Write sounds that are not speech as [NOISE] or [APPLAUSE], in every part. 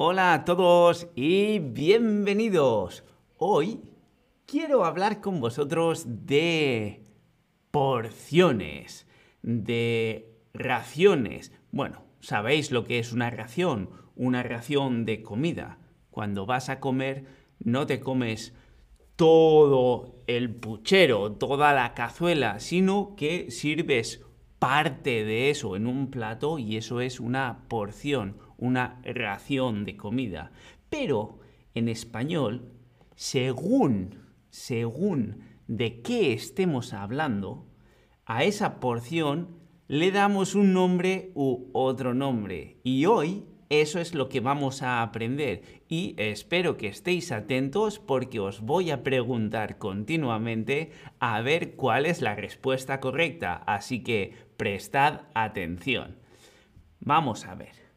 Hola a todos y bienvenidos. Hoy quiero hablar con vosotros de porciones, de raciones. Bueno, sabéis lo que es una ración, una ración de comida. Cuando vas a comer, no te comes todo el puchero, toda la cazuela, sino que sirves parte de eso en un plato y eso es una porción, una ración de comida. Pero en español, según, según de qué estemos hablando, a esa porción le damos un nombre u otro nombre. Y hoy eso es lo que vamos a aprender y espero que estéis atentos porque os voy a preguntar continuamente a ver cuál es la respuesta correcta, así que prestad atención. Vamos a ver.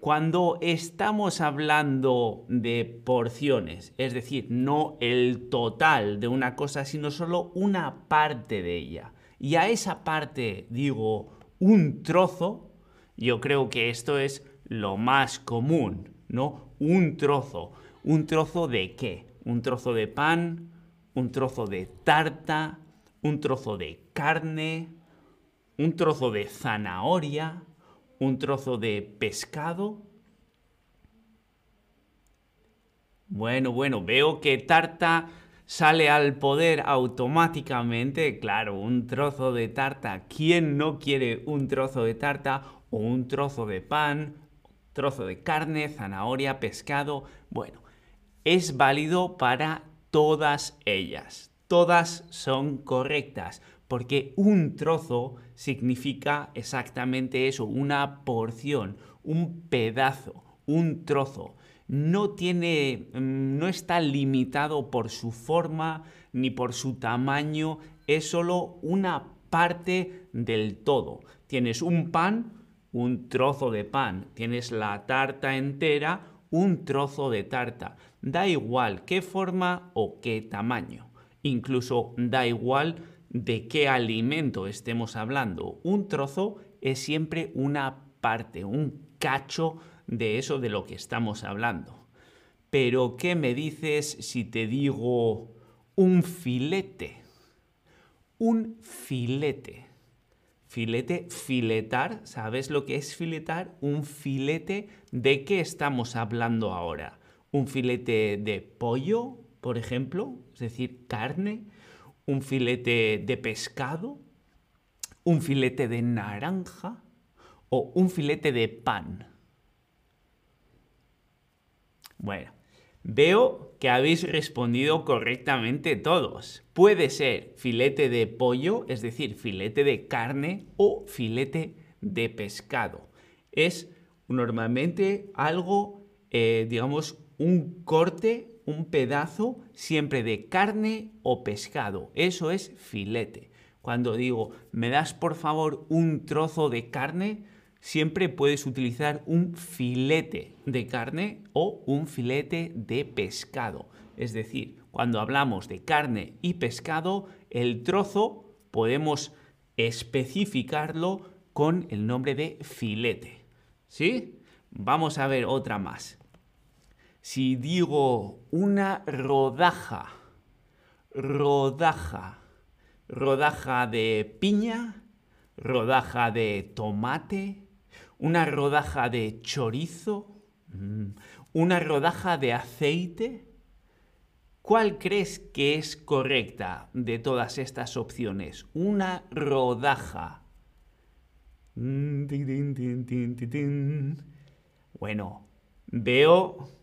Cuando estamos hablando de porciones, es decir, no el total de una cosa, sino solo una parte de ella, y a esa parte digo un trozo, yo creo que esto es lo más común, ¿no? Un trozo. ¿Un trozo de qué? Un trozo de pan, un trozo de tarta, un trozo de carne, un trozo de zanahoria, un trozo de pescado. Bueno, bueno, veo que tarta sale al poder automáticamente. Claro, un trozo de tarta. ¿Quién no quiere un trozo de tarta o un trozo de pan, trozo de carne, zanahoria, pescado? Bueno, es válido para todas ellas. Todas son correctas porque un trozo significa exactamente eso, una porción, un pedazo, un trozo no tiene, mm, no está limitado por su forma ni por su tamaño, es solo una parte del todo. Tienes un pan, un trozo de pan, tienes la tarta entera, un trozo de tarta. Da igual qué forma o qué tamaño. Incluso da igual de qué alimento estemos hablando. Un trozo es siempre una parte, un cacho de eso de lo que estamos hablando. Pero, ¿qué me dices si te digo un filete? Un filete. Filete, filetar, ¿sabes lo que es filetar? Un filete, ¿de qué estamos hablando ahora? ¿Un filete de pollo, por ejemplo? Es decir, carne. ¿Un filete de pescado? ¿Un filete de naranja? ¿O un filete de pan? Bueno, veo que habéis respondido correctamente todos. Puede ser filete de pollo, es decir, filete de carne o filete de pescado. Es normalmente algo, eh, digamos, un corte, un pedazo siempre de carne o pescado. Eso es filete. Cuando digo, ¿me das por favor un trozo de carne? siempre puedes utilizar un filete de carne o un filete de pescado. Es decir, cuando hablamos de carne y pescado, el trozo podemos especificarlo con el nombre de filete. ¿Sí? Vamos a ver otra más. Si digo una rodaja, rodaja, rodaja de piña, rodaja de tomate, una rodaja de chorizo, mm, una rodaja de aceite. ¿Cuál crees que es correcta de todas estas opciones? Una rodaja. Mm, bueno, veo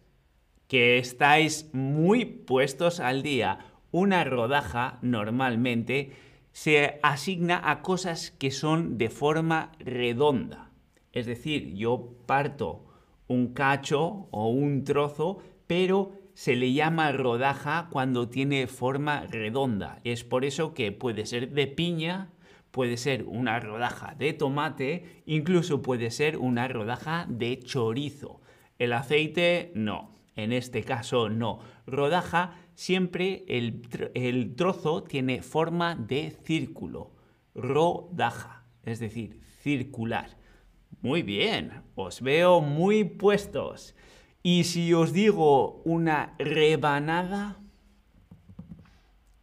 que estáis muy puestos al día. Una rodaja normalmente se asigna a cosas que son de forma redonda. Es decir, yo parto un cacho o un trozo, pero se le llama rodaja cuando tiene forma redonda. Es por eso que puede ser de piña, puede ser una rodaja de tomate, incluso puede ser una rodaja de chorizo. El aceite no, en este caso no. Rodaja siempre el, el trozo tiene forma de círculo. Rodaja, es decir, circular. Muy bien, os veo muy puestos. Y si os digo una rebanada,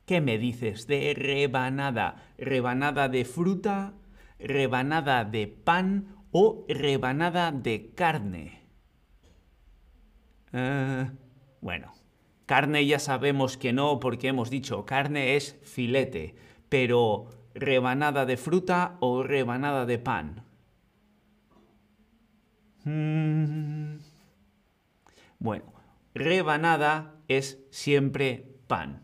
¿qué me dices de rebanada? ¿Rebanada de fruta? ¿Rebanada de pan? ¿O rebanada de carne? Eh, bueno, carne ya sabemos que no porque hemos dicho carne es filete, pero rebanada de fruta o rebanada de pan. Mm. Bueno, rebanada es siempre pan.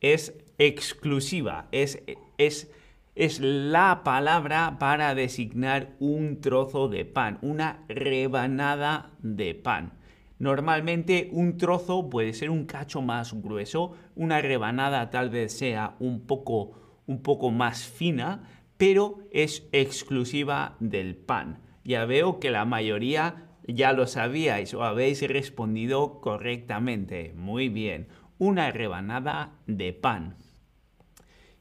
Es exclusiva, es, es, es la palabra para designar un trozo de pan, una rebanada de pan. Normalmente un trozo puede ser un cacho más grueso, una rebanada tal vez sea un poco, un poco más fina, pero es exclusiva del pan. Ya veo que la mayoría ya lo sabíais o habéis respondido correctamente. Muy bien, una rebanada de pan.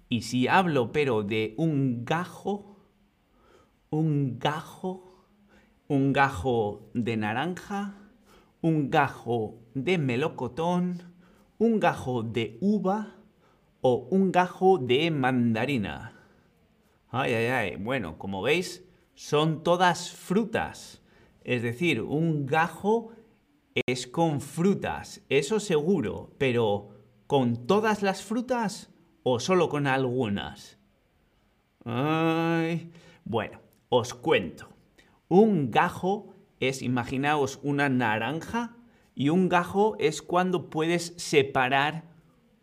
Y si hablo pero de un gajo, un gajo, un gajo de naranja, un gajo de melocotón, un gajo de uva o un gajo de mandarina. Ay, ay, ay. Bueno, como veis, son todas frutas. Es decir, un gajo es con frutas, eso seguro, pero ¿con todas las frutas o solo con algunas? Ay. Bueno, os cuento. Un gajo es, imaginaos, una naranja y un gajo es cuando puedes separar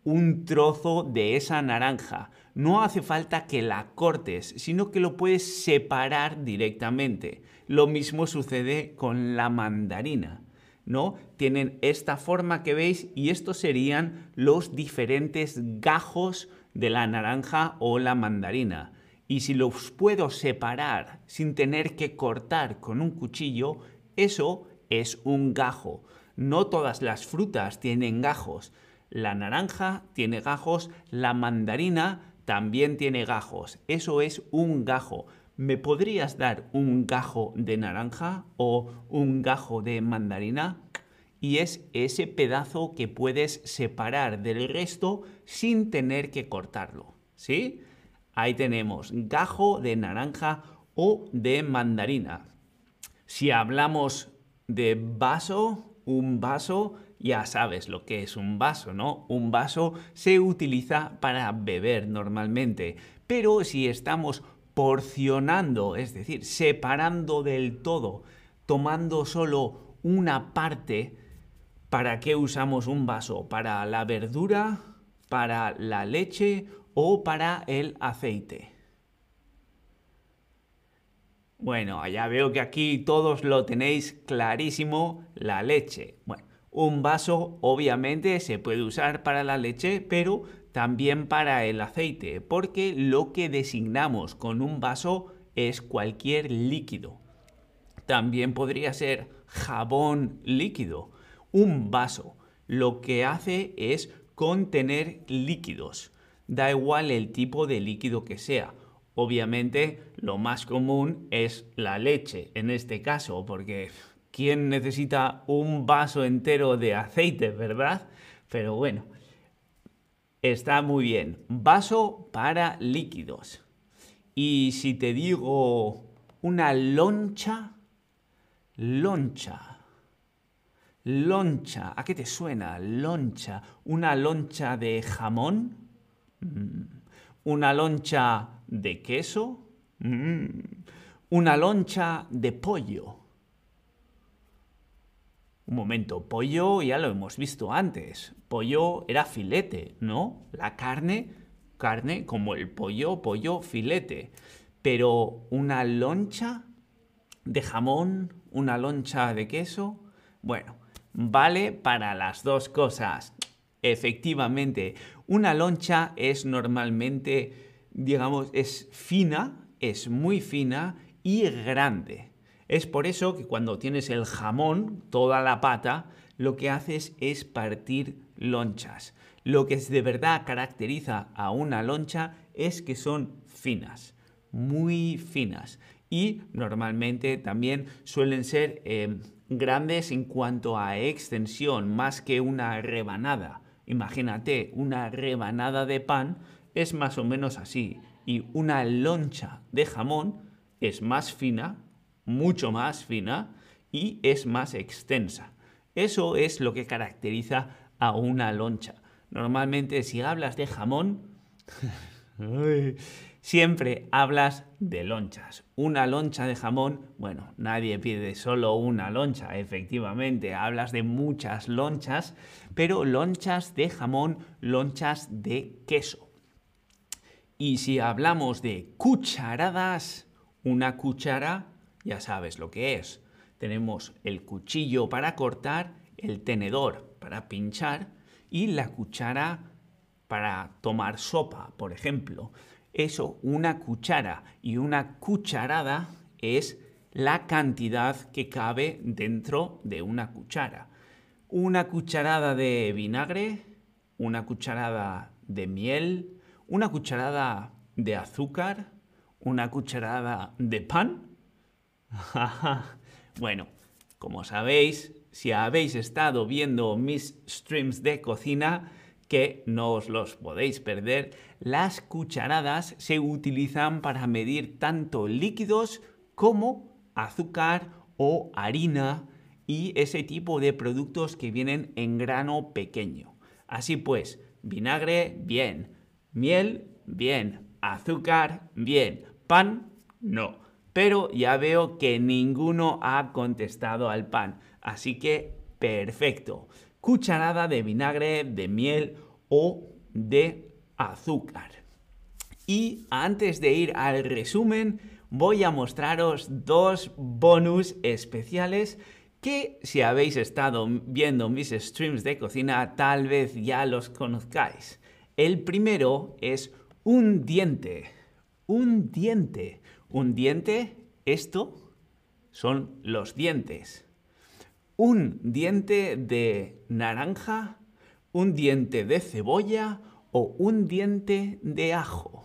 un trozo de esa naranja. No hace falta que la cortes, sino que lo puedes separar directamente. Lo mismo sucede con la mandarina. ¿no? Tienen esta forma que veis y estos serían los diferentes gajos de la naranja o la mandarina. Y si los puedo separar sin tener que cortar con un cuchillo, eso es un gajo. No todas las frutas tienen gajos. La naranja tiene gajos, la mandarina también tiene gajos. Eso es un gajo. ¿Me podrías dar un gajo de naranja o un gajo de mandarina? Y es ese pedazo que puedes separar del resto sin tener que cortarlo. ¿Sí? Ahí tenemos gajo de naranja o de mandarina. Si hablamos de vaso, un vaso, ya sabes lo que es un vaso, ¿no? Un vaso se utiliza para beber normalmente, pero si estamos porcionando, es decir, separando del todo, tomando solo una parte, ¿para qué usamos un vaso? ¿Para la verdura? ¿Para la leche? ¿O para el aceite? Bueno, ya veo que aquí todos lo tenéis clarísimo, la leche. Bueno, un vaso obviamente se puede usar para la leche, pero también para el aceite, porque lo que designamos con un vaso es cualquier líquido. También podría ser jabón líquido. Un vaso lo que hace es contener líquidos. Da igual el tipo de líquido que sea. Obviamente lo más común es la leche en este caso, porque ¿quién necesita un vaso entero de aceite, verdad? Pero bueno, Está muy bien. Vaso para líquidos. Y si te digo una loncha, loncha. Loncha, ¿a qué te suena? Loncha. ¿Una loncha de jamón? Mm. ¿Una loncha de queso? Mm. ¿Una loncha de pollo? Un momento, pollo ya lo hemos visto antes. Pollo era filete, ¿no? La carne, carne como el pollo, pollo, filete. Pero una loncha de jamón, una loncha de queso, bueno, vale para las dos cosas. Efectivamente, una loncha es normalmente, digamos, es fina, es muy fina y grande. Es por eso que cuando tienes el jamón, toda la pata, lo que haces es partir lonchas. Lo que de verdad caracteriza a una loncha es que son finas, muy finas. y normalmente también suelen ser eh, grandes en cuanto a extensión, más que una rebanada. Imagínate, una rebanada de pan es más o menos así y una loncha de jamón es más fina, mucho más fina y es más extensa. Eso es lo que caracteriza a una loncha. Normalmente si hablas de jamón, [LAUGHS] siempre hablas de lonchas. Una loncha de jamón, bueno, nadie pide solo una loncha, efectivamente, hablas de muchas lonchas, pero lonchas de jamón, lonchas de queso. Y si hablamos de cucharadas, una cuchara, ya sabes lo que es. Tenemos el cuchillo para cortar, el tenedor para pinchar y la cuchara para tomar sopa, por ejemplo. Eso, una cuchara y una cucharada es la cantidad que cabe dentro de una cuchara. Una cucharada de vinagre, una cucharada de miel, una cucharada de azúcar, una cucharada de pan. [LAUGHS] bueno, como sabéis, si habéis estado viendo mis streams de cocina, que no os los podéis perder, las cucharadas se utilizan para medir tanto líquidos como azúcar o harina y ese tipo de productos que vienen en grano pequeño. Así pues, vinagre, bien, miel, bien, azúcar, bien, pan, no. Pero ya veo que ninguno ha contestado al pan, así que perfecto cucharada de vinagre, de miel o de azúcar. Y antes de ir al resumen, voy a mostraros dos bonus especiales que si habéis estado viendo mis streams de cocina tal vez ya los conozcáis. El primero es un diente. Un diente. Un diente, esto son los dientes un diente de naranja, un diente de cebolla o un diente de ajo.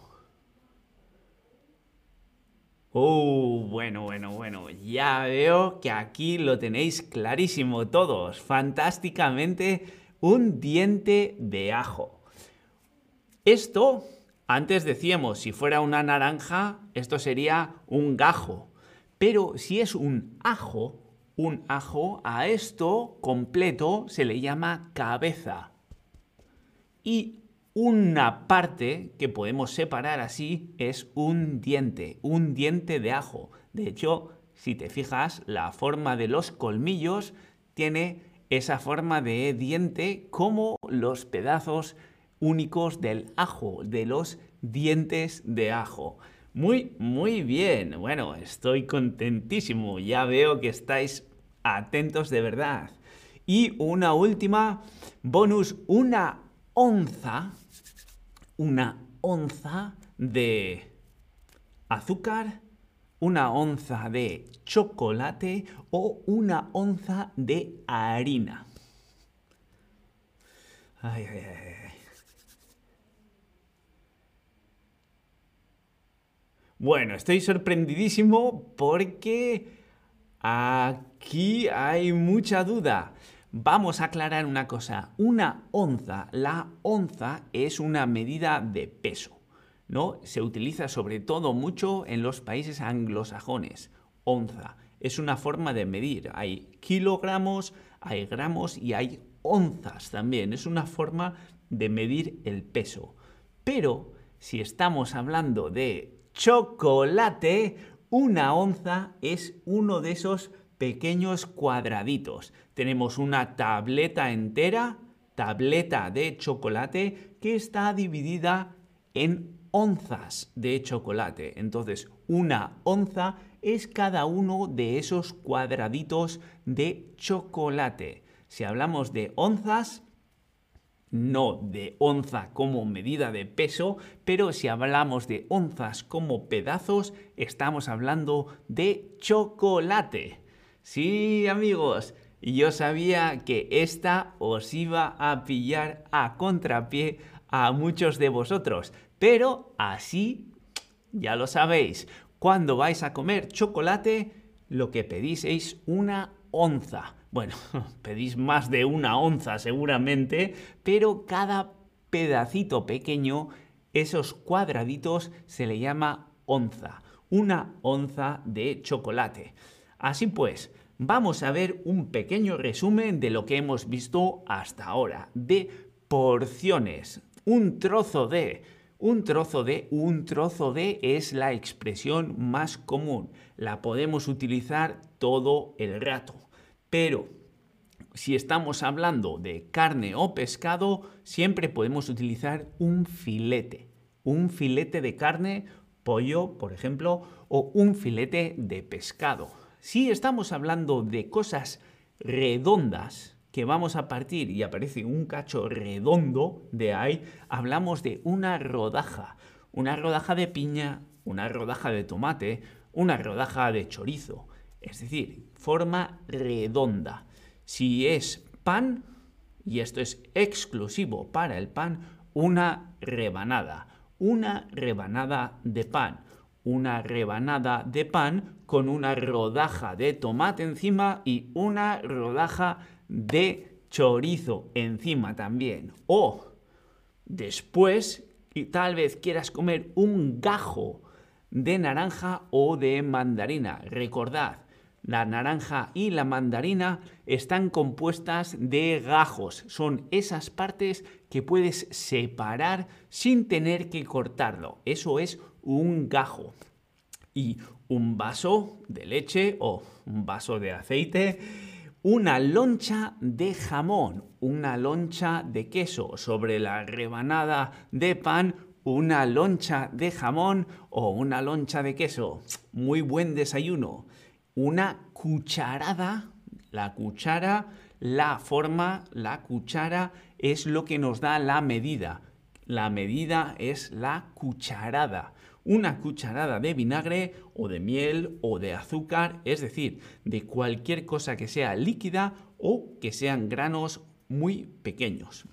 Oh, bueno, bueno, bueno, ya veo que aquí lo tenéis clarísimo todos, fantásticamente, un diente de ajo. Esto, antes decíamos, si fuera una naranja, esto sería un gajo, pero si es un ajo, un ajo, a esto completo se le llama cabeza. Y una parte que podemos separar así es un diente, un diente de ajo. De hecho, si te fijas, la forma de los colmillos tiene esa forma de diente como los pedazos únicos del ajo, de los dientes de ajo. Muy, muy bien. Bueno, estoy contentísimo. Ya veo que estáis atentos de verdad. Y una última bonus, una onza, una onza de azúcar, una onza de chocolate o una onza de harina. Ay, ay, ay. Bueno, estoy sorprendidísimo porque aquí hay mucha duda. Vamos a aclarar una cosa. Una onza, la onza es una medida de peso, ¿no? Se utiliza sobre todo mucho en los países anglosajones. Onza es una forma de medir. Hay kilogramos, hay gramos y hay onzas también. Es una forma de medir el peso. Pero si estamos hablando de chocolate, una onza es uno de esos pequeños cuadraditos. Tenemos una tableta entera, tableta de chocolate, que está dividida en onzas de chocolate. Entonces, una onza es cada uno de esos cuadraditos de chocolate. Si hablamos de onzas, no de onza como medida de peso, pero si hablamos de onzas como pedazos, estamos hablando de chocolate. Sí, amigos, yo sabía que esta os iba a pillar a contrapié a muchos de vosotros, pero así, ya lo sabéis, Cuando vais a comer chocolate, lo que pedís es una onza. Bueno, [LAUGHS] pedís más de una onza seguramente, pero cada pedacito pequeño, esos cuadraditos, se le llama onza. Una onza de chocolate. Así pues, vamos a ver un pequeño resumen de lo que hemos visto hasta ahora, de porciones. Un trozo de un trozo de, un trozo de es la expresión más común. La podemos utilizar todo el rato. Pero si estamos hablando de carne o pescado, siempre podemos utilizar un filete. Un filete de carne, pollo, por ejemplo, o un filete de pescado. Si estamos hablando de cosas redondas, que vamos a partir y aparece un cacho redondo de ahí, hablamos de una rodaja. Una rodaja de piña, una rodaja de tomate, una rodaja de chorizo. Es decir, forma redonda. Si es pan, y esto es exclusivo para el pan, una rebanada. Una rebanada de pan. Una rebanada de pan con una rodaja de tomate encima y una rodaja de chorizo encima también. O después, tal vez quieras comer un gajo de naranja o de mandarina. Recordad, la naranja y la mandarina están compuestas de gajos. Son esas partes que puedes separar sin tener que cortarlo. Eso es un gajo. Y un vaso de leche o un vaso de aceite una loncha de jamón, una loncha de queso sobre la rebanada de pan, una loncha de jamón o una loncha de queso. Muy buen desayuno. Una cucharada, la cuchara, la forma, la cuchara es lo que nos da la medida. La medida es la cucharada una cucharada de vinagre o de miel o de azúcar, es decir, de cualquier cosa que sea líquida o que sean granos muy pequeños.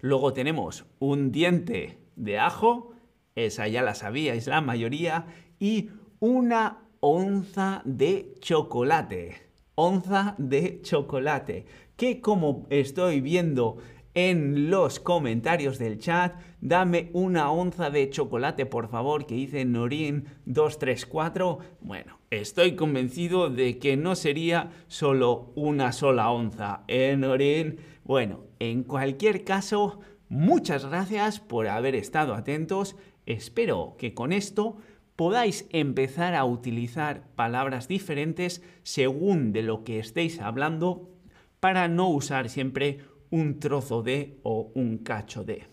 Luego tenemos un diente de ajo, esa ya la sabíais la mayoría, y una onza de chocolate. Onza de chocolate, que como estoy viendo en los comentarios del chat. Dame una onza de chocolate, por favor, que dice Norin234. Bueno, estoy convencido de que no sería solo una sola onza, ¿eh, Norin? Bueno, en cualquier caso, muchas gracias por haber estado atentos. Espero que con esto podáis empezar a utilizar palabras diferentes según de lo que estéis hablando para no usar siempre un trozo de o un cacho de.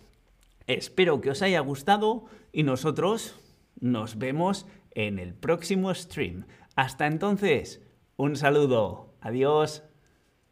Espero que os haya gustado y nosotros nos vemos en el próximo stream. Hasta entonces, un saludo. Adiós.